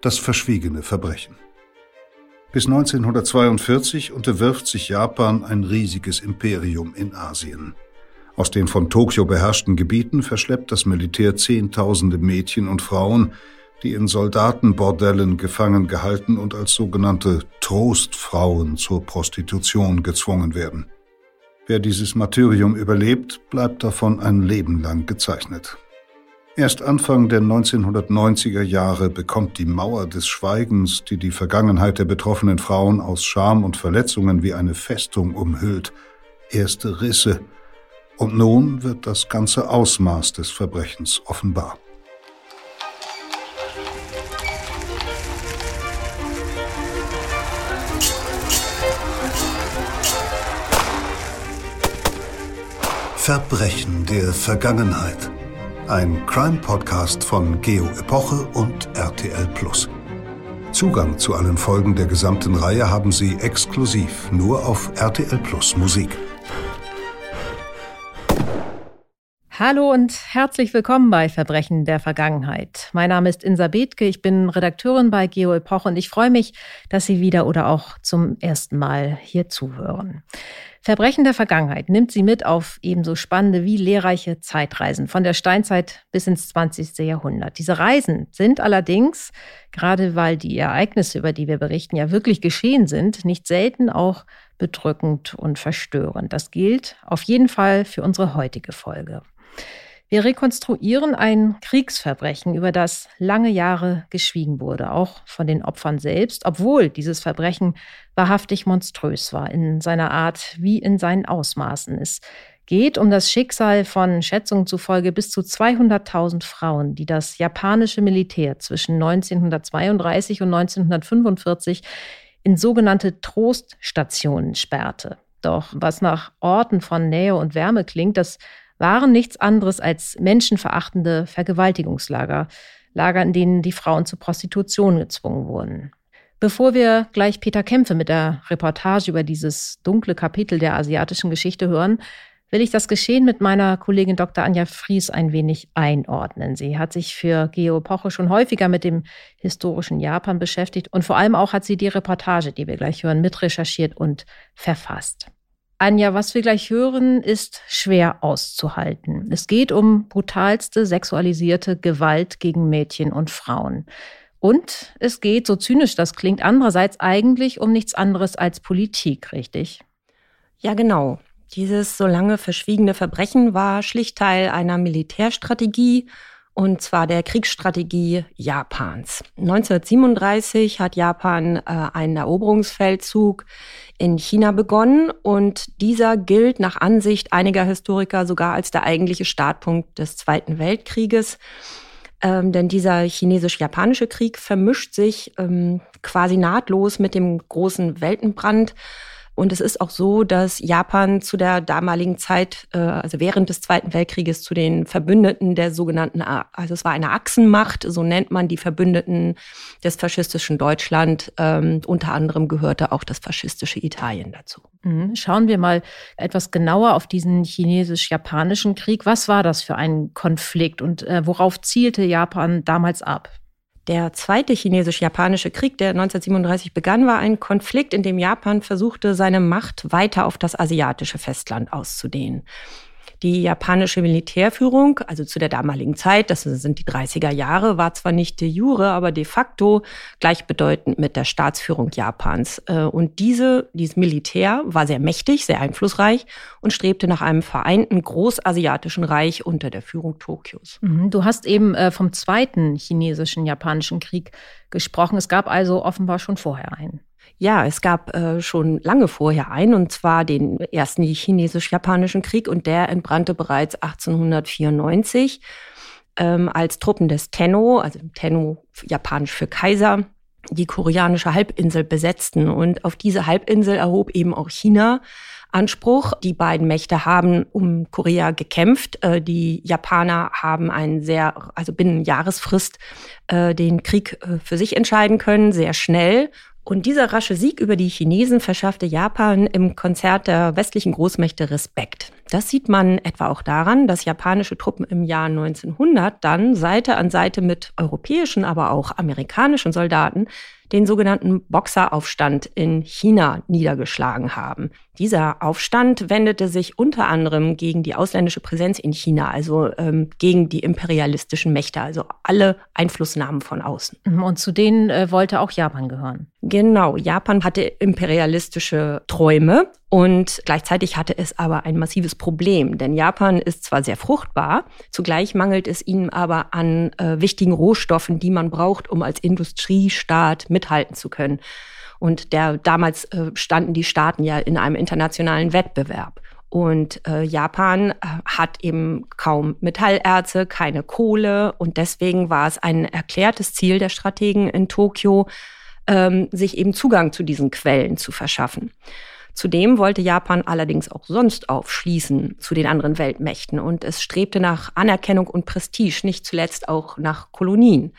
das verschwiegene Verbrechen. Bis 1942 unterwirft sich Japan ein riesiges Imperium in Asien. Aus den von Tokio beherrschten Gebieten verschleppt das Militär Zehntausende Mädchen und Frauen, die in Soldatenbordellen gefangen gehalten und als sogenannte Trostfrauen zur Prostitution gezwungen werden. Wer dieses Martyrium überlebt, bleibt davon ein Leben lang gezeichnet. Erst Anfang der 1990er Jahre bekommt die Mauer des Schweigens, die die Vergangenheit der betroffenen Frauen aus Scham und Verletzungen wie eine Festung umhüllt, erste Risse. Und nun wird das ganze Ausmaß des Verbrechens offenbar. Verbrechen der Vergangenheit. Ein Crime-Podcast von Geo Epoche und RTL Plus. Zugang zu allen Folgen der gesamten Reihe haben Sie exklusiv nur auf RTL Plus Musik. Hallo und herzlich willkommen bei Verbrechen der Vergangenheit. Mein Name ist Insa Bethke, ich bin Redakteurin bei Geo Epoche und ich freue mich, dass Sie wieder oder auch zum ersten Mal hier zuhören. Verbrechen der Vergangenheit nimmt sie mit auf ebenso spannende wie lehrreiche Zeitreisen von der Steinzeit bis ins 20. Jahrhundert. Diese Reisen sind allerdings, gerade weil die Ereignisse, über die wir berichten, ja wirklich geschehen sind, nicht selten auch bedrückend und verstörend. Das gilt auf jeden Fall für unsere heutige Folge. Wir rekonstruieren ein Kriegsverbrechen, über das lange Jahre geschwiegen wurde, auch von den Opfern selbst, obwohl dieses Verbrechen wahrhaftig monströs war in seiner Art wie in seinen Ausmaßen. Es geht um das Schicksal von Schätzungen zufolge bis zu 200.000 Frauen, die das japanische Militär zwischen 1932 und 1945 in sogenannte Troststationen sperrte. Doch was nach Orten von Nähe und Wärme klingt, das waren nichts anderes als menschenverachtende Vergewaltigungslager, Lager, in denen die Frauen zur Prostitution gezwungen wurden. Bevor wir gleich Peter Kämpfe mit der Reportage über dieses dunkle Kapitel der asiatischen Geschichte hören, will ich das Geschehen mit meiner Kollegin Dr. Anja Fries ein wenig einordnen. Sie hat sich für Geo Poche schon häufiger mit dem historischen Japan beschäftigt und vor allem auch hat sie die Reportage, die wir gleich hören, mitrecherchiert und verfasst. Anja, was wir gleich hören, ist schwer auszuhalten. Es geht um brutalste sexualisierte Gewalt gegen Mädchen und Frauen. Und es geht, so zynisch das klingt, andererseits eigentlich um nichts anderes als Politik, richtig? Ja, genau. Dieses so lange verschwiegene Verbrechen war schlicht Teil einer Militärstrategie und zwar der Kriegsstrategie Japans. 1937 hat Japan äh, einen Eroberungsfeldzug in China begonnen und dieser gilt nach Ansicht einiger Historiker sogar als der eigentliche Startpunkt des Zweiten Weltkrieges. Ähm, denn dieser chinesisch-japanische Krieg vermischt sich ähm, quasi nahtlos mit dem großen Weltenbrand und es ist auch so, dass Japan zu der damaligen Zeit, äh, also während des Zweiten Weltkrieges, zu den Verbündeten der sogenannten, also es war eine Achsenmacht, so nennt man die Verbündeten des faschistischen Deutschland. Ähm, unter anderem gehörte auch das faschistische Italien dazu. Mhm. Schauen wir mal etwas genauer auf diesen chinesisch-japanischen Krieg. Was war das für ein Konflikt und äh, worauf zielte Japan damals ab? Der zweite chinesisch-japanische Krieg, der 1937 begann, war ein Konflikt, in dem Japan versuchte, seine Macht weiter auf das asiatische Festland auszudehnen. Die japanische Militärführung, also zu der damaligen Zeit, das sind die 30er Jahre, war zwar nicht de jure, aber de facto gleichbedeutend mit der Staatsführung Japans. Äh, und diese, dieses Militär war sehr mächtig, sehr einflussreich und strebte nach einem vereinten großasiatischen Reich unter der Führung Tokios. Mhm. Du hast eben äh, vom zweiten chinesischen japanischen Krieg gesprochen. Es gab also offenbar schon vorher einen. Ja, es gab äh, schon lange vorher einen, und zwar den ersten chinesisch-japanischen Krieg, und der entbrannte bereits 1894, ähm, als Truppen des Tenno, also Tenno japanisch für Kaiser, die koreanische Halbinsel besetzten. Und auf diese Halbinsel erhob eben auch China Anspruch. Die beiden Mächte haben um Korea gekämpft. Äh, die Japaner haben einen sehr, also binnen Jahresfrist, äh, den Krieg äh, für sich entscheiden können, sehr schnell Und dieser rasche Sieg über die Chinesen verschaffte Japan im Konzert der westlichen Großmächte Respekt. Das sieht man etwa auch daran, dass japanische Truppen im Jahr 1900 dann Seite an Seite mit europäischen, aber auch amerikanischen Soldaten den sogenannten Boxeraufstand in China niedergeschlagen haben. Dieser Aufstand wendete sich unter anderem gegen die ausländische Präsenz in China, also ähm, gegen die imperialistischen Mächte, also alle Einflussnahmen von außen. Mhm, und zu denen äh, wollte auch Japan gehören. Genau, Japan hatte imperialistische Träume und gleichzeitig hatte es aber ein massives Problem, denn Japan ist zwar sehr fruchtbar, zugleich mangelt es ihnen aber an äh, wichtigen Rohstoffen, die man braucht, um als Industriestaat mithalten zu können. Und der, damals äh, standen die Staaten ja in einem internationalen Wettbewerb. Und äh, Japan äh, hat eben kaum Metallerze, keine Kohle. Und deswegen war es ein erklärtes Ziel der Strategen in Tokio, ähm, sich eben Zugang zu diesen Quellen zu verschaffen. Zudem wollte Japan allerdings auch sonst aufschließen zu den anderen Weltmächten und es strebte nach Anerkennung und Prestige, nicht zuletzt auch nach Kolonien.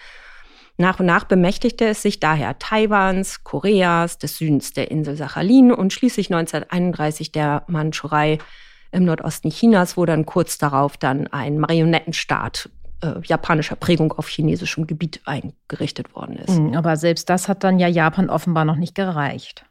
Nach und nach bemächtigte es sich daher Taiwans, Koreas, des Südens der Insel Sachalin und schließlich 1931 der Mandschurei im Nordosten Chinas, wo dann kurz darauf dann ein Marionettenstaat äh, japanischer Prägung auf chinesischem Gebiet eingerichtet worden ist. Hm, aber selbst das hat dann ja Japan offenbar noch nicht gereicht.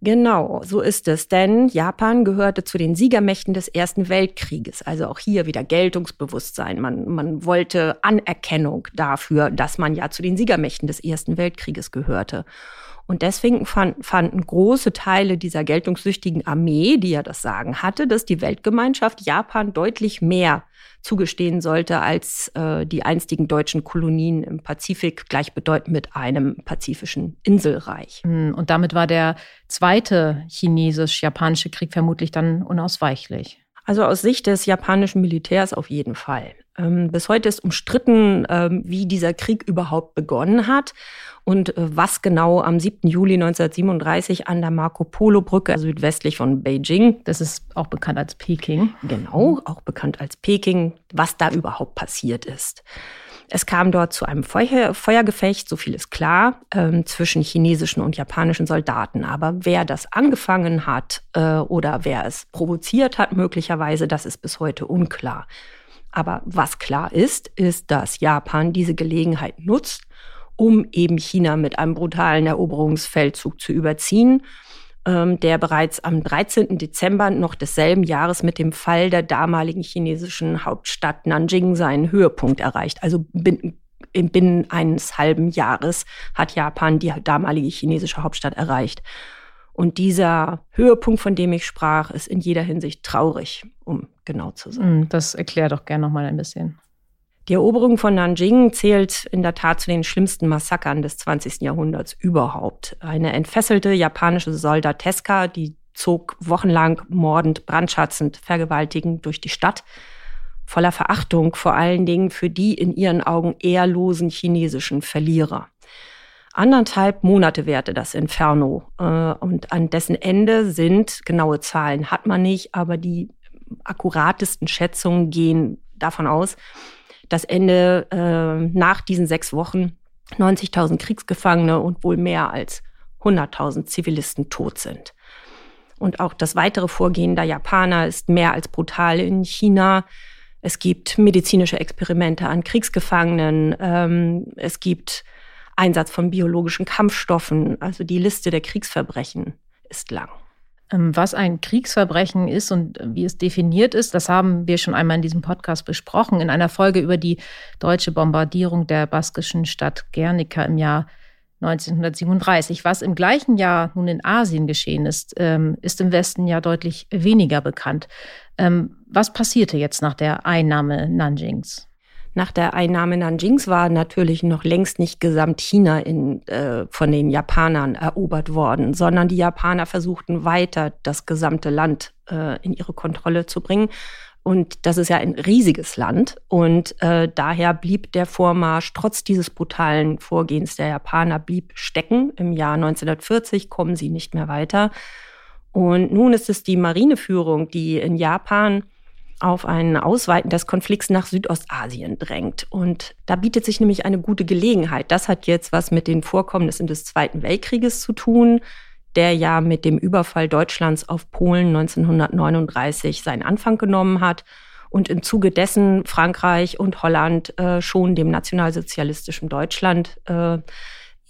Genau, so ist es. Denn Japan gehörte zu den Siegermächten des Ersten Weltkrieges. Also auch hier wieder Geltungsbewusstsein. Man, man wollte Anerkennung dafür, dass man ja zu den Siegermächten des Ersten Weltkrieges gehörte. Und deswegen fand, fanden große Teile dieser geltungssüchtigen Armee, die ja das Sagen hatte, dass die Weltgemeinschaft Japan deutlich mehr zugestehen sollte als äh, die einstigen deutschen Kolonien im Pazifik, gleichbedeutend mit einem pazifischen Inselreich. Hm, und damit war der zweite chinesisch-japanische Krieg vermutlich dann unausweichlich. Also aus Sicht des japanischen Militärs auf jeden Fall. Ähm, bis heute ist umstritten, ähm, wie dieser Krieg überhaupt begonnen hat und äh, was genau am 7. Juli 1937 an der Marco Polo Brücke also südwestlich von Beijing, das ist auch bekannt als Peking, genau, auch bekannt als Peking, was da überhaupt passiert ist. Es kam dort zu einem Feuer, Feuergefecht, so viel ist klar, ähm, zwischen chinesischen und japanischen Soldaten. Aber wer das angefangen hat äh, oder wer es provoziert hat, möglicherweise, das ist bis heute unklar. Aber was klar ist, ist, dass Japan diese Gelegenheit nutzt, um eben China mit einem brutalen Eroberungsfeldzug zu überziehen ähm, der bereits am 13. Dezember noch desselben Jahres mit dem Fall der damaligen chinesischen Hauptstadt Nanjing seinen Höhepunkt erreicht. Also binnen, binnen eines halben Jahres hat Japan die damalige chinesische Hauptstadt erreicht. Und dieser Höhepunkt, von dem ich sprach, ist in jeder Hinsicht traurig, um genau zu sein. Hm, das erklärt doch gerne noch mal ein bisschen. Die Eroberung von Nanjing zählt in der Tat zu den schlimmsten Massakern des 20. Jahrhunderts überhaupt. Eine entfesselte japanische Soldateska, die zog wochenlang mordend, brandschatzend, vergewaltigend durch die Stadt, voller Verachtung vor allen Dingen für die in ihren Augen ehrlosen chinesischen Verlierer. Anderthalb Monate währte das Inferno äh, und an dessen Ende sind, genaue Zahlen hat man nicht, aber die akkuratesten Schätzungen gehen davon aus, das Ende äh, nach diesen sechs Wochen 90.000 Kriegsgefangene und wohl mehr als 100.000 Zivilisten tot sind. Und auch das weitere Vorgehen der Japaner ist mehr als brutal in China. Es gibt medizinische Experimente an Kriegsgefangenen. Ähm, es gibt Einsatz von biologischen Kampfstoffen. Also die Liste der Kriegsverbrechen ist lang. Ähm, was ein Kriegsverbrechen ist und wie es definiert ist, das haben wir schon einmal in diesem Podcast besprochen, in einer Folge über die deutsche Bombardierung der baskischen Stadt Guernica im Jahr 1937. Was im gleichen Jahr nun in Asien geschehen ist, ähm, ist im Westen ja deutlich weniger bekannt. Ähm, was passierte jetzt nach der Einnahme Nanjings? Nach der Einnahme Nanjings war natürlich noch längst nicht gesamt China in, äh, von den Japanern erobert worden, sondern die Japaner versuchten weiter, das gesamte Land äh, in ihre Kontrolle zu bringen. Und das ist ja ein riesiges Land. Und äh, daher blieb der Vormarsch trotz dieses brutalen Vorgehens der Japaner blieb stecken. Im Jahr 1940 kommen sie nicht mehr weiter. Und nun ist es die Marineführung, die in Japan auf ein Ausweiten des Konflikts nach Südostasien drängt. Und da bietet sich nämlich eine gute Gelegenheit. Das hat jetzt was mit den Vorkommnissen des Zweiten Weltkrieges zu tun, der ja mit dem Überfall Deutschlands auf Polen 1939 seinen Anfang genommen hat und im Zuge dessen Frankreich und Holland äh, schon dem nationalsozialistischen Deutschland äh,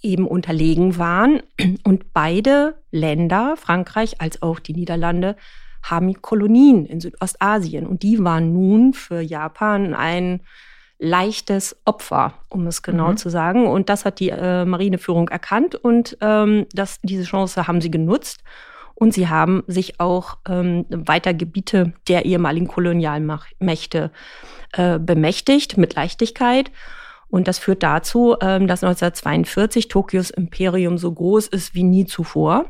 eben unterlegen waren. Und beide Länder, Frankreich als auch die Niederlande, haben Kolonien in Südostasien. Und die waren nun für Japan ein leichtes Opfer, um es genau mhm. zu sagen. Und das hat die äh, Marineführung erkannt und ähm, das, diese Chance haben sie genutzt. Und sie haben sich auch ähm, weiter Gebiete der ehemaligen Kolonialmächte äh, bemächtigt mit Leichtigkeit. Und das führt dazu, ähm, dass 1942 Tokios Imperium so groß ist wie nie zuvor.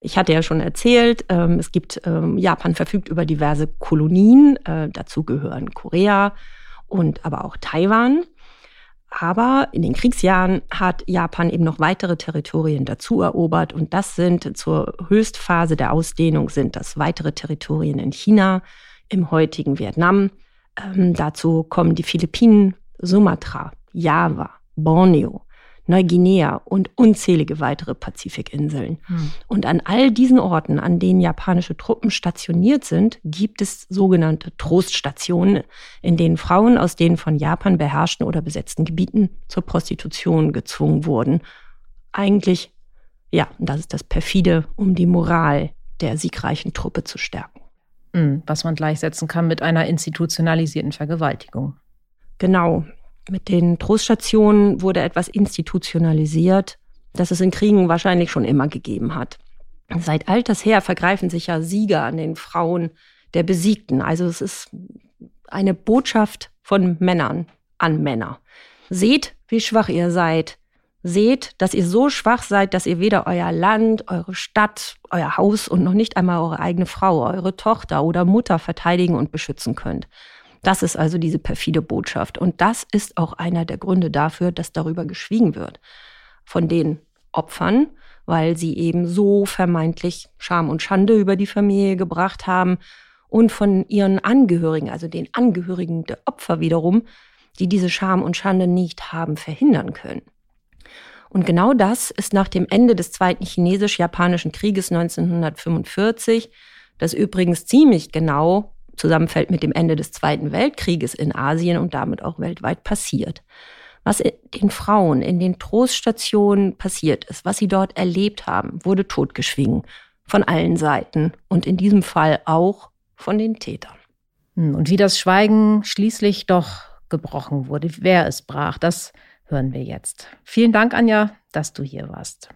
Ich hatte ja schon erzählt, ähm, es gibt, ähm, Japan verfügt über diverse Kolonien, äh, dazu gehören Korea und aber auch Taiwan. Aber in den Kriegsjahren hat Japan eben noch weitere Territorien dazu erobert und das sind zur Höchstphase der Ausdehnung sind das weitere Territorien in China, im heutigen Vietnam. Ähm, dazu kommen die Philippinen, Sumatra, Java, Borneo, Neuguinea und unzählige weitere Pazifikinseln. Hm. Und an all diesen Orten, an denen japanische Truppen stationiert sind, gibt es sogenannte Troststationen, in denen Frauen aus den von Japan beherrschten oder besetzten Gebieten zur Prostitution gezwungen wurden. Eigentlich, ja, das ist das perfide, um die Moral der siegreichen Truppe zu stärken. Hm, was man gleichsetzen kann mit einer institutionalisierten Vergewaltigung. Genau. Mit den Troststationen wurde etwas institutionalisiert, das es in Kriegen wahrscheinlich schon immer gegeben hat. Seit alters her vergreifen sich ja Sieger an den Frauen der Besiegten. Also es ist eine Botschaft von Männern an Männer. Seht, wie schwach ihr seid. Seht, dass ihr so schwach seid, dass ihr weder euer Land, eure Stadt, euer Haus und noch nicht einmal eure eigene Frau, eure Tochter oder Mutter verteidigen und beschützen könnt. Das ist also diese perfide Botschaft. Und das ist auch einer der Gründe dafür, dass darüber geschwiegen wird. Von den Opfern, weil sie eben so vermeintlich Scham und Schande über die Familie gebracht haben und von ihren Angehörigen, also den Angehörigen der Opfer wiederum, die diese Scham und Schande nicht haben verhindern können. Und genau das ist nach dem Ende des Zweiten Chinesisch-Japanischen Krieges 1945, das übrigens ziemlich genau zusammenfällt mit dem Ende des Zweiten Weltkrieges in Asien und damit auch weltweit passiert. Was den Frauen in den Troststationen passiert ist, was sie dort erlebt haben, wurde totgeschwiegen von allen Seiten und in diesem Fall auch von den Tätern. Hm, und wie das Schweigen schließlich doch gebrochen wurde, wer es brach, das hören wir jetzt. Vielen Dank, Anja, dass du hier warst.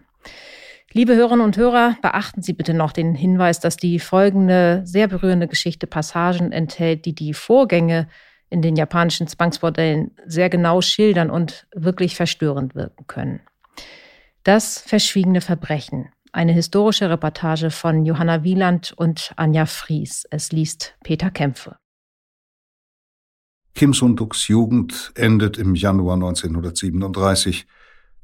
Liebe Hörerinnen und Hörer, beachten Sie bitte noch den Hinweis, dass die folgende sehr berührende Geschichte Passagen enthält, die die Vorgänge in den japanischen Zwangsbordellen sehr genau schildern und wirklich verstörend wirken können. Das verschwiegene Verbrechen. Eine historische Reportage von Johanna Wieland und Anja Fries. Es liest Peter Kämpfe. Kim Sunduks Jugend endet im Januar 1937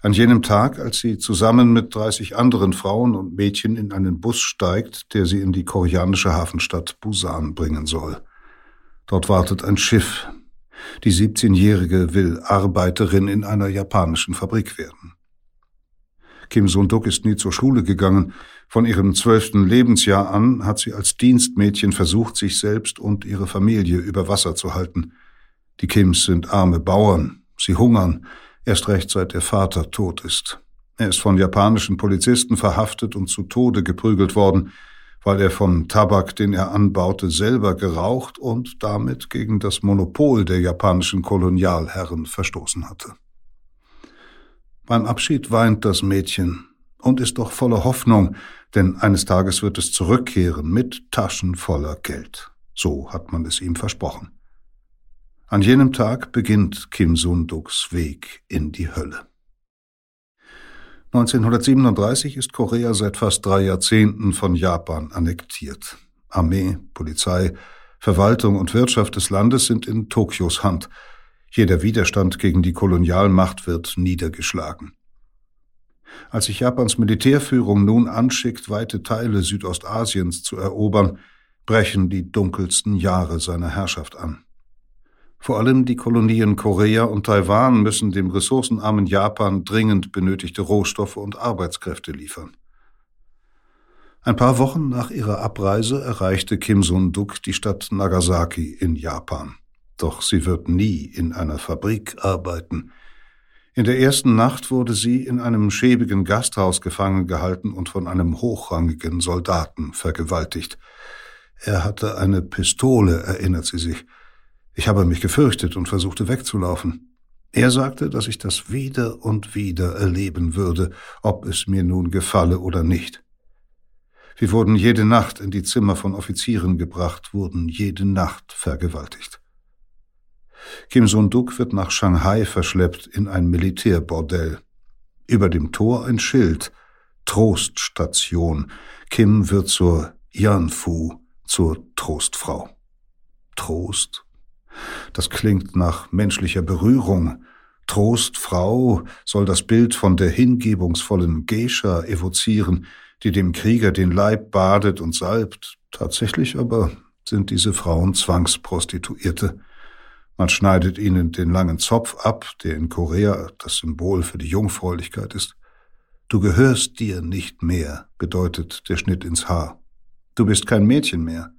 an jenem Tag, als sie zusammen mit 30 anderen Frauen und Mädchen in einen Bus steigt, der sie in die koreanische Hafenstadt Busan bringen soll. Dort wartet ein Schiff. Die 17-Jährige will Arbeiterin in einer japanischen Fabrik werden. Kim Sunduk ist nie zur Schule gegangen. Von ihrem zwölften Lebensjahr an hat sie als Dienstmädchen versucht, sich selbst und ihre Familie über Wasser zu halten. Die Kims sind arme Bauern. Sie hungern. Erst recht seit ihr Vater tot ist. Er ist von japanischen Polizisten verhaftet und zu Tode geprügelt worden, weil er vom Tabak, den er anbaute, selber geraucht und damit gegen das Monopol der japanischen Kolonialherren verstoßen hatte. Beim Abschied weint das Mädchen und ist doch voller Hoffnung, denn eines Tages wird es zurückkehren mit Taschen voller Geld. So hat man es ihm versprochen. An jenem Tag beginnt Kim Sunduks Weg in die Hölle. 1937 ist Korea seit fast drei Jahrzehnten von Japan annektiert. Armee, Polizei, Verwaltung und Wirtschaft des Landes sind in Tokios Hand. Jeder Widerstand gegen die Kolonialmacht wird niedergeschlagen. Als sich Japans Militärführung nun anschickt, weite Teile Südostasiens zu erobern, brechen die dunkelsten Jahre seiner Herrschaft an. Vor allem die Kolonien Korea und Taiwan müssen dem ressourcenarmen Japan dringend benötigte Rohstoffe und Arbeitskräfte liefern. Ein paar Wochen nach ihrer Abreise erreichte Kim Sun-duk die Stadt Nagasaki in Japan. Doch sie wird nie in einer Fabrik arbeiten. In der ersten Nacht wurde sie in einem schäbigen Gasthaus gefangen gehalten und von einem hochrangigen Soldaten vergewaltigt. Er hatte eine Pistole, erinnert sie sich. Ich habe mich gefürchtet und versuchte wegzulaufen. Er sagte, dass ich das wieder und wieder erleben würde, ob es mir nun gefalle oder nicht. Wir wurden jede Nacht in die Zimmer von Offizieren gebracht, wurden jede Nacht vergewaltigt. Kim Sun-duk wird nach Shanghai verschleppt in ein Militärbordell. Über dem Tor ein Schild, Troststation. Kim wird zur Yanfu, zur Trostfrau. Trost das klingt nach menschlicher Berührung. Trost, Frau soll das Bild von der hingebungsvollen Geisha evozieren, die dem Krieger den Leib badet und salbt. Tatsächlich aber sind diese Frauen Zwangsprostituierte. Man schneidet ihnen den langen Zopf ab, der in Korea das Symbol für die Jungfräulichkeit ist. Du gehörst dir nicht mehr, bedeutet der Schnitt ins Haar. Du bist kein Mädchen mehr.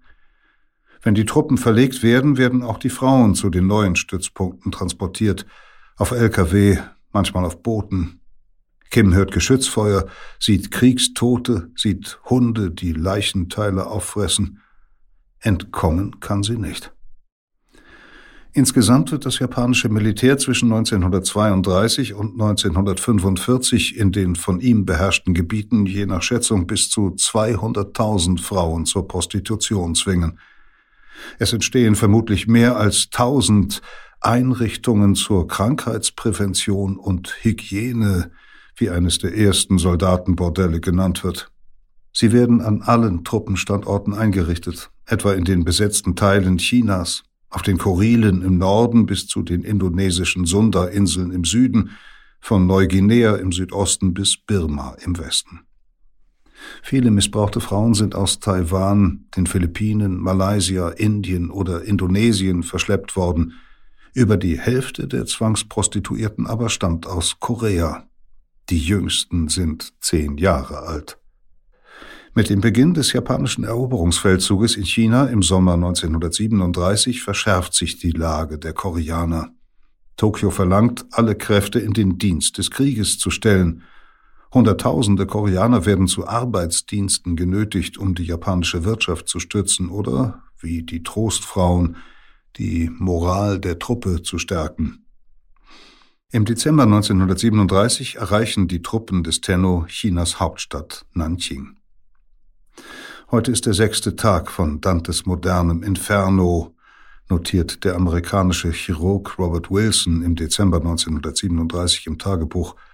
Wenn die Truppen verlegt werden, werden auch die Frauen zu den neuen Stützpunkten transportiert, auf Lkw, manchmal auf Booten. Kim hört Geschützfeuer, sieht Kriegstote, sieht Hunde, die Leichenteile auffressen. Entkommen kann sie nicht. Insgesamt wird das japanische Militär zwischen 1932 und 1945 in den von ihm beherrschten Gebieten je nach Schätzung bis zu 200.000 Frauen zur Prostitution zwingen. Es entstehen vermutlich mehr als tausend Einrichtungen zur Krankheitsprävention und Hygiene, wie eines der ersten Soldatenbordelle genannt wird. Sie werden an allen Truppenstandorten eingerichtet, etwa in den besetzten Teilen Chinas, auf den Kurilen im Norden bis zu den indonesischen Sunda-Inseln im Süden, von Neuguinea im Südosten bis Birma im Westen. Viele missbrauchte Frauen sind aus Taiwan, den Philippinen, Malaysia, Indien oder Indonesien verschleppt worden. Über die Hälfte der Zwangsprostituierten aber stammt aus Korea. Die jüngsten sind zehn Jahre alt. Mit dem Beginn des japanischen Eroberungsfeldzuges in China im Sommer 1937 verschärft sich die Lage der Koreaner. Tokio verlangt, alle Kräfte in den Dienst des Krieges zu stellen – Hunderttausende Koreaner werden zu Arbeitsdiensten genötigt, um die japanische Wirtschaft zu stützen oder, wie die Trostfrauen, die Moral der Truppe zu stärken. Im Dezember 1937 erreichen die Truppen des Tenno Chinas Hauptstadt Nanjing. Heute ist der sechste Tag von Dantes modernem Inferno, notiert der amerikanische Chirurg Robert Wilson im Dezember 1937 im Tagebuch –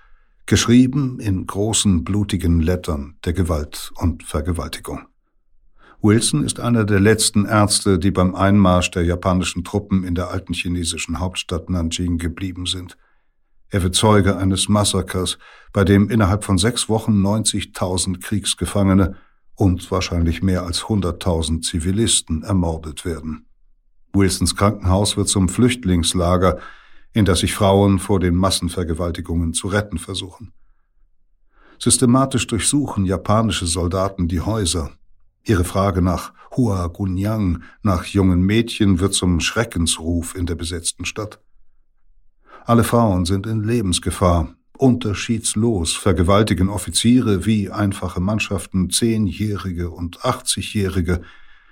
geschrieben in großen blutigen Lettern der Gewalt und Vergewaltigung. Wilson ist einer der letzten Ärzte, die beim Einmarsch der japanischen Truppen in der alten chinesischen Hauptstadt Nanjing geblieben sind. Er wird Zeuge eines Massakers, bei dem innerhalb von sechs Wochen 90.000 Kriegsgefangene und wahrscheinlich mehr als 100.000 Zivilisten ermordet werden. Wilsons Krankenhaus wird zum Flüchtlingslager, in das sich Frauen vor den Massenvergewaltigungen zu retten versuchen. Systematisch durchsuchen japanische Soldaten die Häuser. Ihre Frage nach Hua Gunyang, nach jungen Mädchen, wird zum Schreckensruf in der besetzten Stadt. Alle Frauen sind in Lebensgefahr, unterschiedslos vergewaltigen Offiziere wie einfache Mannschaften Zehnjährige und Achtzigjährige.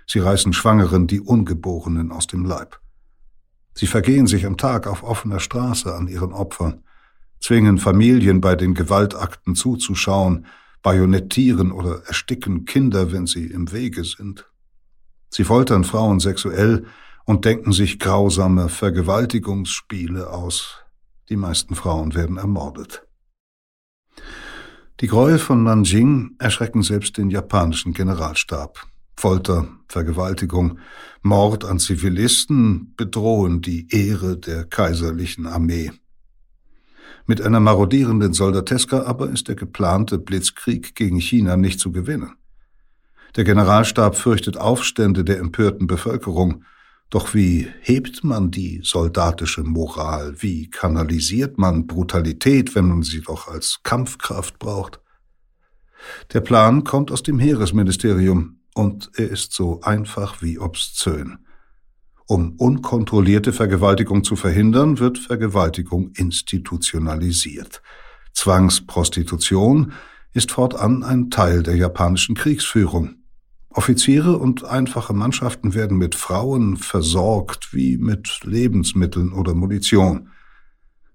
Sie reißen Schwangeren die Ungeborenen aus dem Leib. Sie vergehen sich am Tag auf offener Straße an ihren Opfern, zwingen Familien bei den Gewaltakten zuzuschauen, bajonettieren oder ersticken Kinder, wenn sie im Wege sind. Sie foltern Frauen sexuell und denken sich grausame Vergewaltigungsspiele aus. Die meisten Frauen werden ermordet. Die Gräuel von Nanjing erschrecken selbst den japanischen Generalstab. Folter, Vergewaltigung, Mord an Zivilisten bedrohen die Ehre der kaiserlichen Armee. Mit einer marodierenden Soldateska aber ist der geplante Blitzkrieg gegen China nicht zu gewinnen. Der Generalstab fürchtet Aufstände der empörten Bevölkerung. Doch wie hebt man die soldatische Moral? Wie kanalisiert man Brutalität, wenn man sie doch als Kampfkraft braucht? Der Plan kommt aus dem Heeresministerium und er ist so einfach wie obszön. Um unkontrollierte Vergewaltigung zu verhindern, wird Vergewaltigung institutionalisiert. Zwangsprostitution ist fortan ein Teil der japanischen Kriegsführung. Offiziere und einfache Mannschaften werden mit Frauen versorgt wie mit Lebensmitteln oder Munition.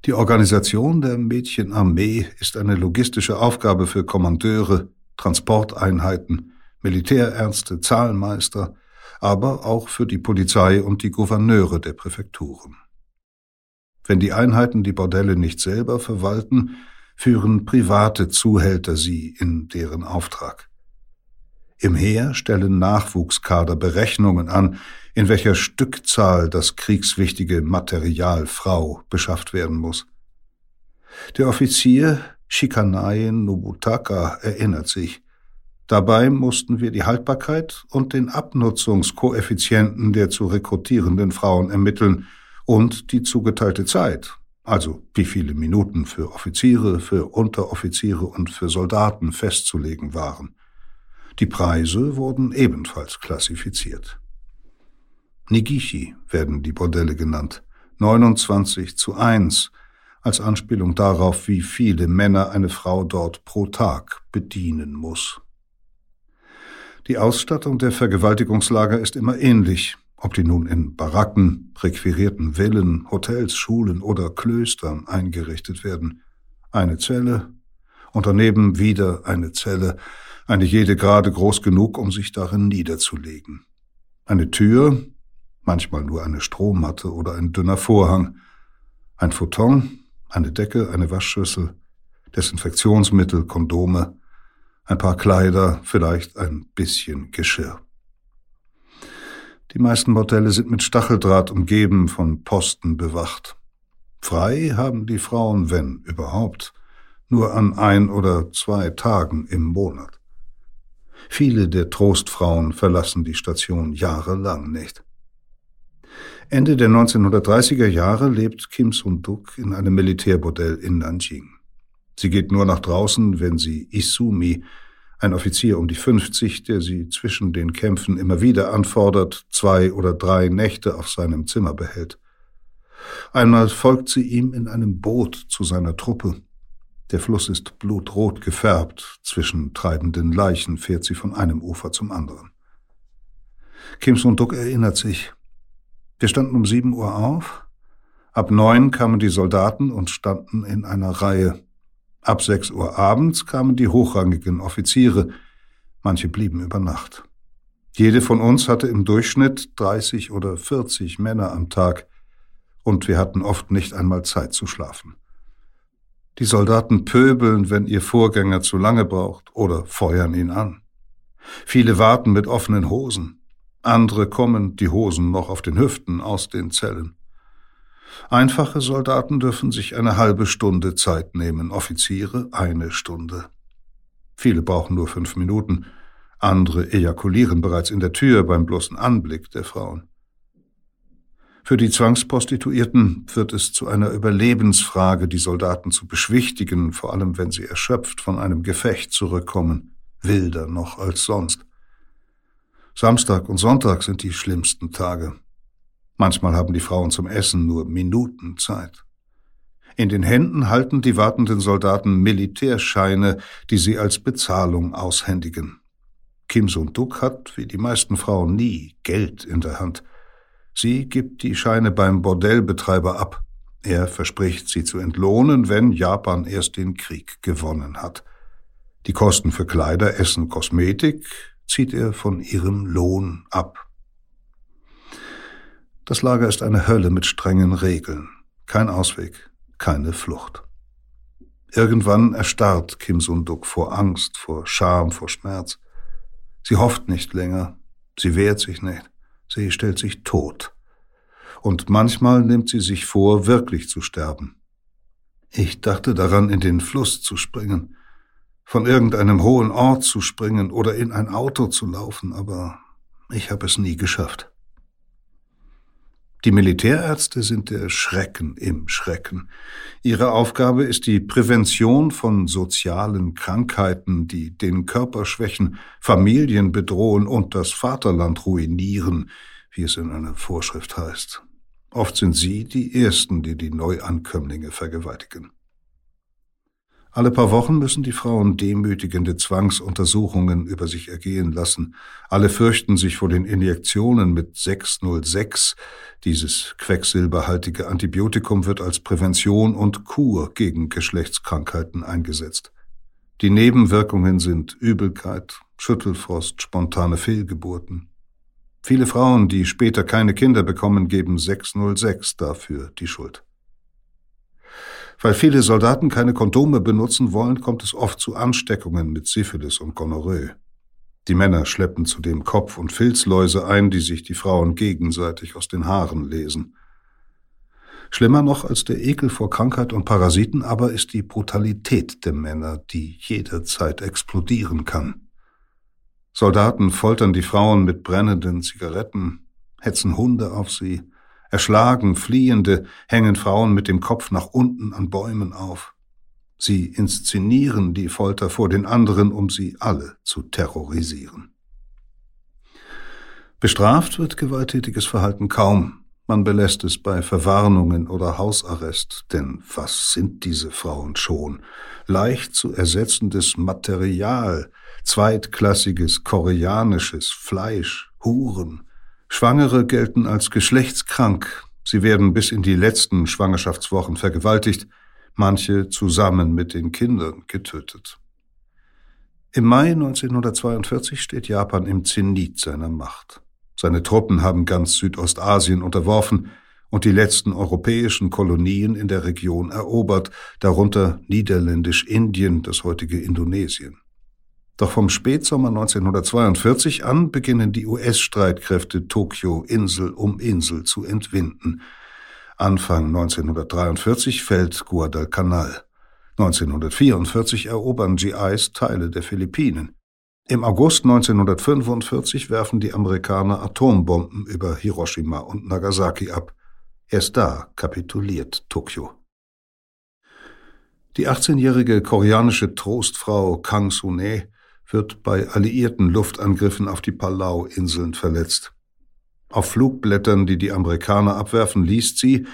Die Organisation der Mädchenarmee ist eine logistische Aufgabe für Kommandeure, Transporteinheiten, Militärärzte, Zahlmeister, aber auch für die Polizei und die Gouverneure der Präfekturen. Wenn die Einheiten die Bordelle nicht selber verwalten, führen private Zuhälter sie in deren Auftrag. Im Heer stellen Nachwuchskader Berechnungen an, in welcher Stückzahl das kriegswichtige Material Frau beschafft werden muss. Der Offizier Shikanae Nobutaka erinnert sich, Dabei mussten wir die Haltbarkeit und den Abnutzungskoeffizienten der zu rekrutierenden Frauen ermitteln und die zugeteilte Zeit, also wie viele Minuten für Offiziere, für Unteroffiziere und für Soldaten festzulegen waren. Die Preise wurden ebenfalls klassifiziert. Nigishi werden die Bordelle genannt, 29 zu 1, als Anspielung darauf, wie viele Männer eine Frau dort pro Tag bedienen muss. Die Ausstattung der Vergewaltigungslager ist immer ähnlich, ob die nun in Baracken, requirierten Villen, Hotels, Schulen oder Klöstern eingerichtet werden. Eine Zelle und daneben wieder eine Zelle, eine jede gerade groß genug, um sich darin niederzulegen. Eine Tür, manchmal nur eine Strohmatte oder ein dünner Vorhang, ein Futon, eine Decke, eine Waschschüssel, Desinfektionsmittel, Kondome, ein paar Kleider, vielleicht ein bisschen Geschirr. Die meisten Bordelle sind mit Stacheldraht umgeben, von Posten bewacht. Frei haben die Frauen, wenn überhaupt, nur an ein oder zwei Tagen im Monat. Viele der Trostfrauen verlassen die Station jahrelang nicht. Ende der 1930er Jahre lebt Kim Sun-duk in einem Militärbordell in Nanjing. Sie geht nur nach draußen, wenn sie Isumi, ein Offizier um die 50, der sie zwischen den Kämpfen immer wieder anfordert, zwei oder drei Nächte auf seinem Zimmer behält. Einmal folgt sie ihm in einem Boot zu seiner Truppe. Der Fluss ist blutrot gefärbt, zwischen treibenden Leichen fährt sie von einem Ufer zum anderen. Kim Sun-duk erinnert sich. Wir standen um sieben Uhr auf. Ab neun kamen die Soldaten und standen in einer Reihe. Ab sechs Uhr abends kamen die hochrangigen Offiziere, manche blieben über Nacht. Jede von uns hatte im Durchschnitt 30 oder 40 Männer am Tag, und wir hatten oft nicht einmal Zeit zu schlafen. Die Soldaten pöbeln, wenn ihr Vorgänger zu lange braucht, oder feuern ihn an. Viele warten mit offenen Hosen, andere kommen, die Hosen noch auf den Hüften, aus den Zellen. Einfache Soldaten dürfen sich eine halbe Stunde Zeit nehmen, Offiziere eine Stunde. Viele brauchen nur fünf Minuten, andere ejakulieren bereits in der Tür beim bloßen Anblick der Frauen. Für die Zwangsprostituierten wird es zu einer Überlebensfrage, die Soldaten zu beschwichtigen, vor allem wenn sie erschöpft von einem Gefecht zurückkommen, wilder noch als sonst. Samstag und Sonntag sind die schlimmsten Tage. Manchmal haben die Frauen zum Essen nur Minuten Zeit. In den Händen halten die wartenden Soldaten Militärscheine, die sie als Bezahlung aushändigen. Kim Sun-duk hat, wie die meisten Frauen, nie Geld in der Hand. Sie gibt die Scheine beim Bordellbetreiber ab. Er verspricht, sie zu entlohnen, wenn Japan erst den Krieg gewonnen hat. Die Kosten für Kleider, Essen, Kosmetik zieht er von ihrem Lohn ab. Das Lager ist eine Hölle mit strengen Regeln. Kein Ausweg, keine Flucht. Irgendwann erstarrt Kim Sunduk vor Angst, vor Scham, vor Schmerz. Sie hofft nicht länger, sie wehrt sich nicht, sie stellt sich tot. Und manchmal nimmt sie sich vor, wirklich zu sterben. Ich dachte daran, in den Fluss zu springen. von irgendeinem hohen Ort zu springen oder in ein Auto zu laufen, aber ich habe es nie geschafft. Die Militärärzte sind der Schrecken im Schrecken. Ihre Aufgabe ist die Prävention von sozialen Krankheiten, die den Körper schwächen, Familien bedrohen und das Vaterland ruinieren, wie es in einer Vorschrift heißt. Oft sind sie die Ersten, die die Neuankömmlinge vergewaltigen. Alle paar Wochen müssen die Frauen demütigende Zwangsuntersuchungen über sich ergehen lassen. Alle fürchten sich vor den Injektionen mit 606. Dieses quecksilberhaltige Antibiotikum wird als Prävention und Kur gegen Geschlechtskrankheiten eingesetzt. Die Nebenwirkungen sind Übelkeit, Schüttelfrost, spontane Fehlgeburten. Viele Frauen, die später keine Kinder bekommen, geben 606 dafür die Schuld. Weil viele Soldaten keine Kondome benutzen wollen, kommt es oft zu Ansteckungen mit Syphilis und Gonorrhoe. Die Männer schleppen zudem Kopf- und Filzläuse ein, die sich die Frauen gegenseitig aus den Haaren lesen. Schlimmer noch als der Ekel vor Krankheit und Parasiten aber ist die Brutalität der Männer, die jederzeit explodieren kann. Soldaten foltern die Frauen mit brennenden Zigaretten, hetzen Hunde auf sie, Erschlagen Fliehende hängen Frauen mit dem Kopf nach unten an Bäumen auf. Sie inszenieren die Folter vor den anderen, um sie alle zu terrorisieren. Bestraft wird gewalttätiges Verhalten kaum. Man belässt es bei Verwarnungen oder Hausarrest, denn was sind diese Frauen schon? Leicht zu ersetzendes Material, zweitklassiges koreanisches Fleisch, Huren, Schwangere gelten als geschlechtskrank. Sie werden bis in die letzten Schwangerschaftswochen vergewaltigt, manche zusammen mit den Kindern getötet. Im Mai 1942 steht Japan im Zenit seiner Macht. Seine Truppen haben ganz Südostasien unterworfen und die letzten europäischen Kolonien in der Region erobert, darunter Niederländisch-Indien, das heutige Indonesien. Doch vom Spätsommer 1942 an beginnen die US-Streitkräfte Tokio Insel um Insel zu entwinden. Anfang 1943 fällt Guadalcanal. 1944 erobern GIs Teile der Philippinen. Im August 1945 werfen die Amerikaner Atombomben über Hiroshima und Nagasaki ab. Erst da kapituliert Tokio. Die 18-jährige koreanische Trostfrau Kang Sune wird bei alliierten Luftangriffen auf die Palau-Inseln verletzt. Auf Flugblättern, die die Amerikaner abwerfen, liest sie,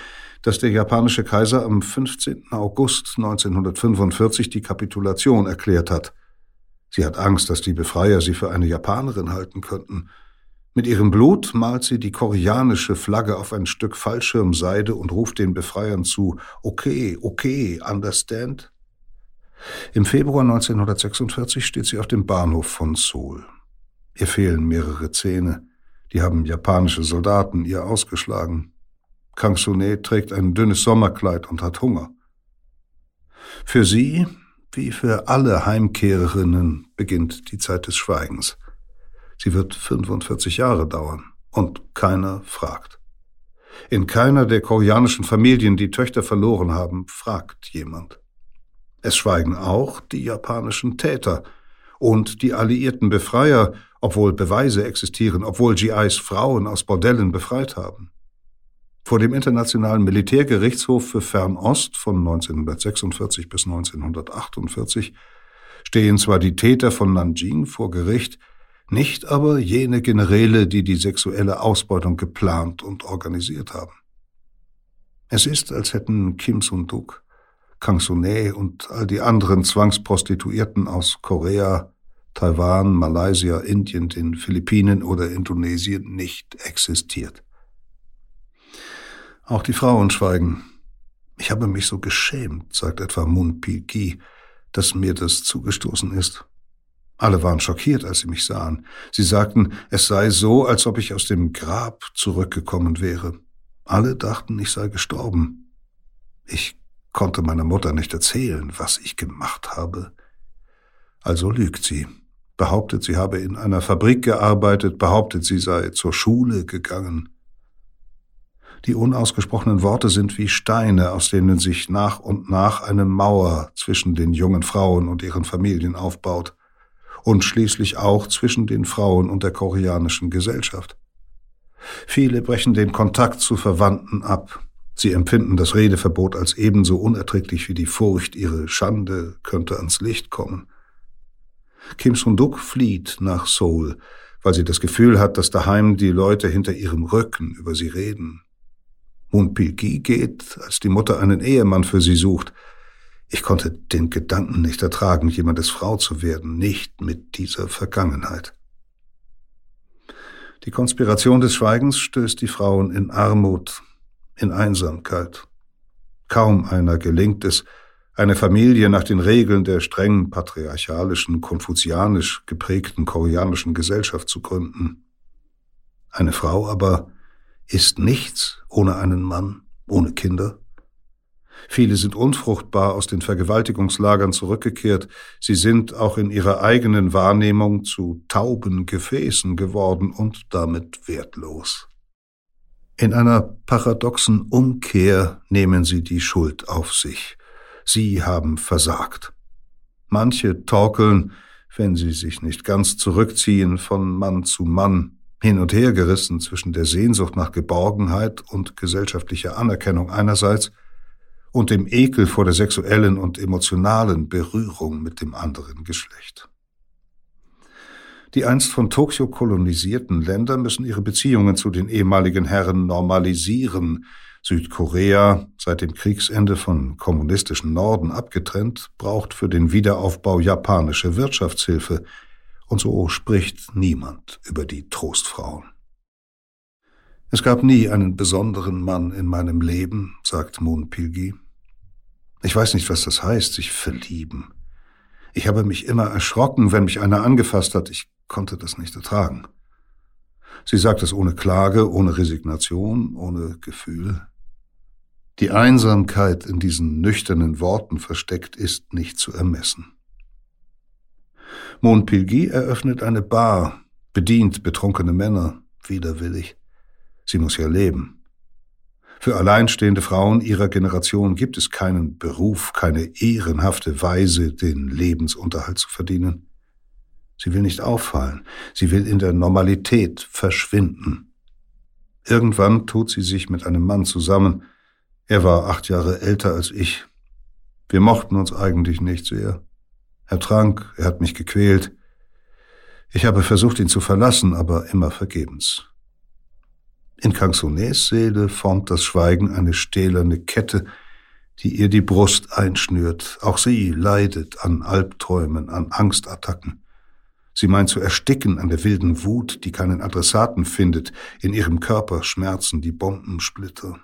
dass der japanische Kaiser am 15. August 1945 die Kapitulation erklärt hat. Sie hat Angst, dass die Befreier sie für eine Japanerin halten könnten. Mit ihrem Blut malt sie die koreanische Flagge auf ein Stück Fallschirmseide und ruft den Befreiern zu, okay, okay, understand? Im Februar 1946 steht sie auf dem Bahnhof von Seoul. Ihr fehlen mehrere Zähne. Die haben japanische Soldaten ihr ausgeschlagen. Kang Sune trägt ein dünnes Sommerkleid und hat Hunger. Für sie, wie für alle Heimkehrerinnen, beginnt die Zeit des Schweigens. Sie wird 45 Jahre dauern und keiner fragt. In keiner der koreanischen Familien, die Töchter verloren haben, fragt jemand. Es schweigen auch die japanischen Täter und die alliierten Befreier, obwohl Beweise existieren, obwohl GIs Frauen aus Bordellen befreit haben. Vor dem Internationalen Militärgerichtshof für Fernost von 1946 bis 1948 stehen zwar die Täter von Nanjing vor Gericht, nicht aber jene Generäle, die die sexuelle Ausbeutung geplant und organisiert haben. Es ist, als hätten Kim Sun-duk, Kang Sune und all die anderen Zwangsprostituierten aus Korea, Taiwan, Malaysia, Indien, den Philippinen oder Indonesien nicht existiert. Auch die Frauen schweigen. Ich habe mich so geschämt, sagt etwa Mun Pi dass mir das zugestoßen ist. Alle waren schockiert, als sie mich sahen. Sie sagten, es sei so, als ob ich aus dem Grab zurückgekommen wäre. Alle dachten, ich sei gestorben. Ich konnte meiner Mutter nicht erzählen, was ich gemacht habe. Also lügt sie, behauptet, sie habe in einer Fabrik gearbeitet, behauptet, sie sei zur Schule gegangen. Die unausgesprochenen Worte sind wie Steine, aus denen sich nach und nach eine Mauer zwischen den jungen Frauen und ihren Familien aufbaut und schließlich auch zwischen den Frauen und der koreanischen Gesellschaft. Viele brechen den Kontakt zu Verwandten ab. Sie empfinden das Redeverbot als ebenso unerträglich wie die Furcht, ihre Schande könnte ans Licht kommen. Kim Sung-duk flieht nach Seoul, weil sie das Gefühl hat, dass daheim die Leute hinter ihrem Rücken über sie reden. Moon Pil-ki geht, als die Mutter einen Ehemann für sie sucht. Ich konnte den Gedanken nicht ertragen, jemandes Frau zu werden, nicht mit dieser Vergangenheit. Die Konspiration des Schweigens stößt die Frauen in Armut, in Einsamkeit. Kaum einer gelingt es, eine Familie nach den Regeln der strengen patriarchalischen, konfuzianisch geprägten koreanischen Gesellschaft zu gründen. Eine Frau aber ist nichts ohne einen Mann, ohne Kinder. Viele sind unfruchtbar aus den Vergewaltigungslagern zurückgekehrt. Sie sind auch in ihrer eigenen Wahrnehmung zu tauben Gefäßen geworden und damit wertlos. In einer paradoxen Umkehr nehmen sie die Schuld auf sich. Sie haben versagt. Manche torkeln, wenn sie sich nicht ganz zurückziehen, von Mann zu Mann, hin und her gerissen zwischen der Sehnsucht nach Geborgenheit und gesellschaftlicher Anerkennung einerseits und dem Ekel vor der sexuellen und emotionalen Berührung mit dem anderen Geschlecht. Die einst von Tokio kolonisierten Länder müssen ihre Beziehungen zu den ehemaligen Herren normalisieren. Südkorea, seit dem Kriegsende von kommunistischen Norden abgetrennt, braucht für den Wiederaufbau japanische Wirtschaftshilfe. Und so spricht niemand über die Trostfrauen. Es gab nie einen besonderen Mann in meinem Leben, sagt Moon Pilgi. Ich weiß nicht, was das heißt, sich verlieben. Ich habe mich immer erschrocken, wenn mich einer angefasst hat. Ich konnte das nicht ertragen. Sie sagt es ohne Klage, ohne Resignation, ohne Gefühl. Die Einsamkeit in diesen nüchternen Worten versteckt ist nicht zu ermessen. Mon Pilgi eröffnet eine Bar, bedient betrunkene Männer, widerwillig. Sie muss ja leben. Für alleinstehende Frauen ihrer Generation gibt es keinen Beruf, keine ehrenhafte Weise, den Lebensunterhalt zu verdienen. Sie will nicht auffallen. Sie will in der Normalität verschwinden. Irgendwann tut sie sich mit einem Mann zusammen. Er war acht Jahre älter als ich. Wir mochten uns eigentlich nicht sehr. Er trank, er hat mich gequält. Ich habe versucht, ihn zu verlassen, aber immer vergebens. In Canzonets Seele formt das Schweigen eine stählerne Kette, die ihr die Brust einschnürt. Auch sie leidet an Albträumen, an Angstattacken. Sie meint zu ersticken an der wilden Wut, die keinen Adressaten findet. In ihrem Körper schmerzen die Bombensplitter.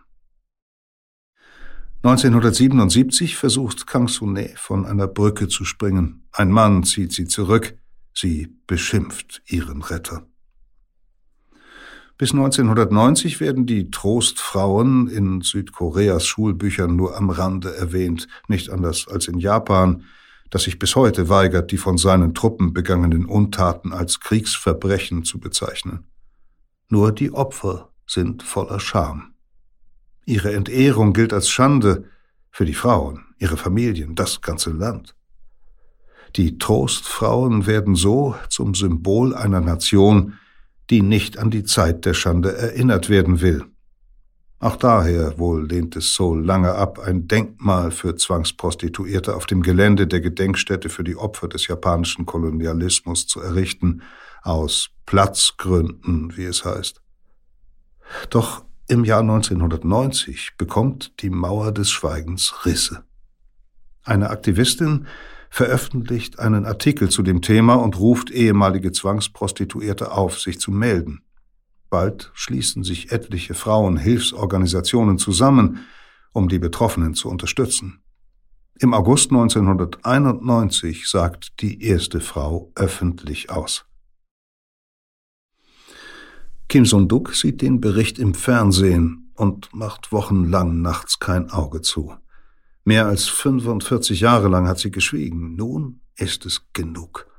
1977 versucht Kang Sune von einer Brücke zu springen. Ein Mann zieht sie zurück. Sie beschimpft ihren Retter. Bis 1990 werden die Trostfrauen in Südkoreas Schulbüchern nur am Rande erwähnt, nicht anders als in Japan, das sich bis heute weigert, die von seinen Truppen begangenen Untaten als Kriegsverbrechen zu bezeichnen. Nur die Opfer sind voller Scham. Ihre Entehrung gilt als Schande für die Frauen, ihre Familien, das ganze Land. Die Trostfrauen werden so zum Symbol einer Nation, die nicht an die Zeit der Schande erinnert werden will. Auch daher wohl lehnt es Seoul lange ab, ein Denkmal für Zwangsprostituierte auf dem Gelände der Gedenkstätte für die Opfer des japanischen Kolonialismus zu errichten, aus Platzgründen, wie es heißt. Doch im Jahr 1990 bekommt die Mauer des Schweigens Risse. Eine Aktivistin veröffentlicht einen Artikel zu dem Thema und ruft ehemalige Zwangsprostituierte auf, sich zu melden. Bald schließen sich etliche Frauenhilfsorganisationen zusammen, um die Betroffenen zu unterstützen. Im August 1991 sagt die erste Frau öffentlich aus. Kim Sung-duk sieht den Bericht im Fernsehen und macht wochenlang nachts kein Auge zu. Mehr als 45 Jahre lang hat sie geschwiegen. Nun ist es genug.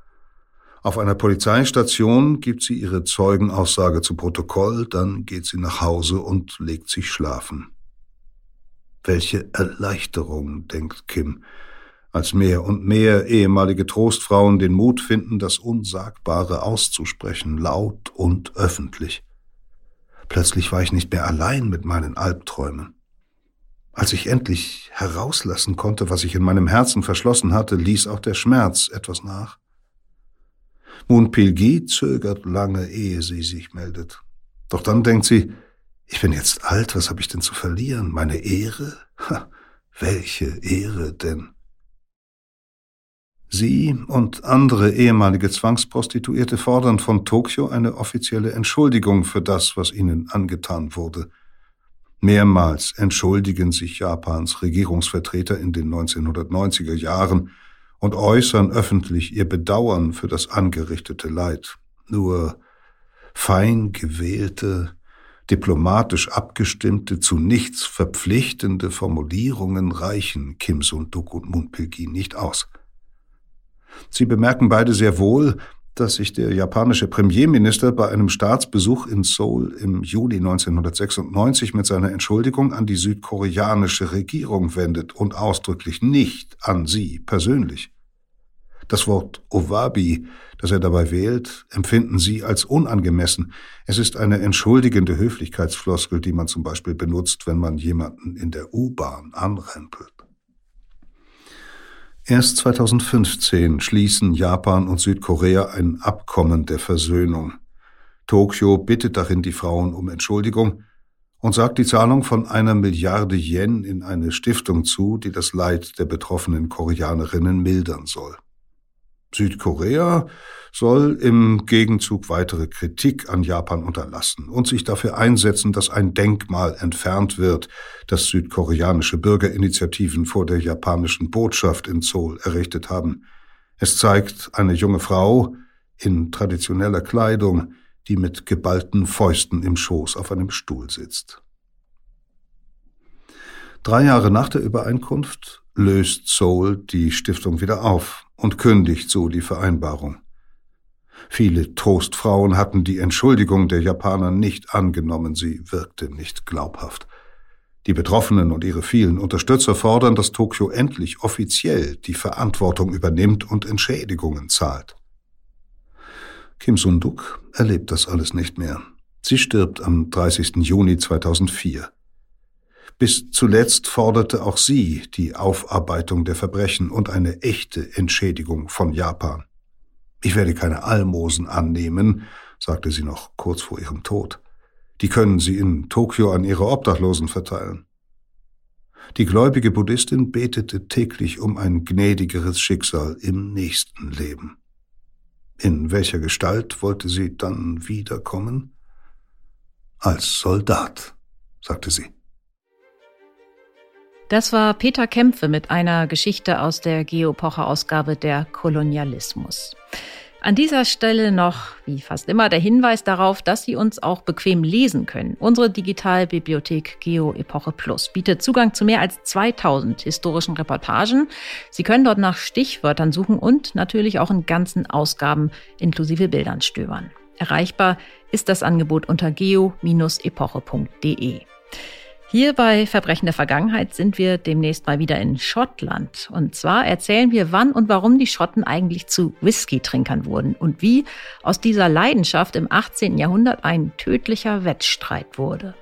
Auf einer Polizeistation gibt sie ihre Zeugenaussage zu Protokoll, dann geht sie nach Hause und legt sich schlafen. Welche Erleichterung, denkt Kim, als mehr und mehr ehemalige Trostfrauen den Mut finden, das Unsagbare auszusprechen, laut und öffentlich. Plötzlich war ich nicht mehr allein mit meinen Albträumen. Als ich endlich herauslassen konnte, was ich in meinem Herzen verschlossen hatte, ließ auch der Schmerz etwas nach. Pilgi zögert lange, ehe sie sich meldet. Doch dann denkt sie, ich bin jetzt alt, was habe ich denn zu verlieren? Meine Ehre? Ha, welche Ehre denn? Sie und andere ehemalige Zwangsprostituierte fordern von Tokio eine offizielle Entschuldigung für das, was ihnen angetan wurde. Mehrmals entschuldigen sich Japans Regierungsvertreter in den 1990er Jahren und äußern öffentlich ihr Bedauern für das angerichtete Leid. Nur fein gewählte, diplomatisch abgestimmte, zu nichts verpflichtende Formulierungen reichen Kim Sung-duk und Moon Pil-gi nicht aus. Sie bemerken beide sehr wohl, dass sich der japanische Premierminister bei einem Staatsbesuch in Seoul im Juli 1996 mit seiner Entschuldigung an die südkoreanische Regierung wendet und ausdrücklich nicht an sie persönlich. Das Wort Owabi, das er dabei wählt, empfinden sie als unangemessen. Es ist eine entschuldigende Höflichkeitsfloskel, die man zum Beispiel benutzt, wenn man jemanden in der U-Bahn anrempelt. Erst 2015 schließen Japan und Südkorea ein Abkommen der Versöhnung. Tokio bittet darin die Frauen um Entschuldigung und sagt die Zahlung von einer Milliarde Yen in eine Stiftung zu, die das Leid der betroffenen Koreanerinnen mildern soll. Südkorea soll im Gegenzug weitere Kritik an Japan unterlassen und sich dafür einsetzen, dass ein Denkmal entfernt wird, das südkoreanische Bürgerinitiativen vor der japanischen Botschaft in Seoul errichtet haben. Es zeigt eine junge Frau in traditioneller Kleidung, die mit geballten Fäusten im Schoß auf einem Stuhl sitzt. Drei Jahre nach der Übereinkunft löst Seoul die Stiftung wieder auf und kündigt so die Vereinbarung. Viele Trostfrauen hatten die Entschuldigung der Japaner nicht angenommen, sie wirkte nicht glaubhaft. Die Betroffenen und ihre vielen Unterstützer fordern, dass Tokio endlich offiziell die Verantwortung übernimmt und Entschädigungen zahlt. Kim Sunduk erlebt das alles nicht mehr. Sie stirbt am 30. Juni 2004. Bis zuletzt forderte auch sie die Aufarbeitung der Verbrechen und eine echte Entschädigung von Japan. Ich werde keine Almosen annehmen, sagte sie noch kurz vor ihrem Tod. Die können Sie in Tokio an Ihre Obdachlosen verteilen. Die gläubige Buddhistin betete täglich um ein gnädigeres Schicksal im nächsten Leben. In welcher Gestalt wollte sie dann wiederkommen? Als Soldat, sagte sie. Das war Peter Kämpfe mit einer Geschichte aus der Geopocher-Ausgabe der Kolonialismus. An dieser Stelle noch, wie fast immer, der Hinweis darauf, dass Sie uns auch bequem lesen können. Unsere Digitalbibliothek Geo Epoche Plus bietet Zugang zu mehr als 2000 historischen Reportagen. Sie können dort nach Stichwörtern suchen und natürlich auch in ganzen Ausgaben inklusive Bildern stöbern. Erreichbar ist das Angebot unter geo-epoche.de. Hier bei Verbrechen der Vergangenheit sind wir demnächst mal wieder in Schottland. Und zwar erzählen wir, wann und warum die Schotten eigentlich zu Whisky-Trinkern wurden und wie aus dieser Leidenschaft im 18. Jahrhundert ein tödlicher Wettstreit wurde.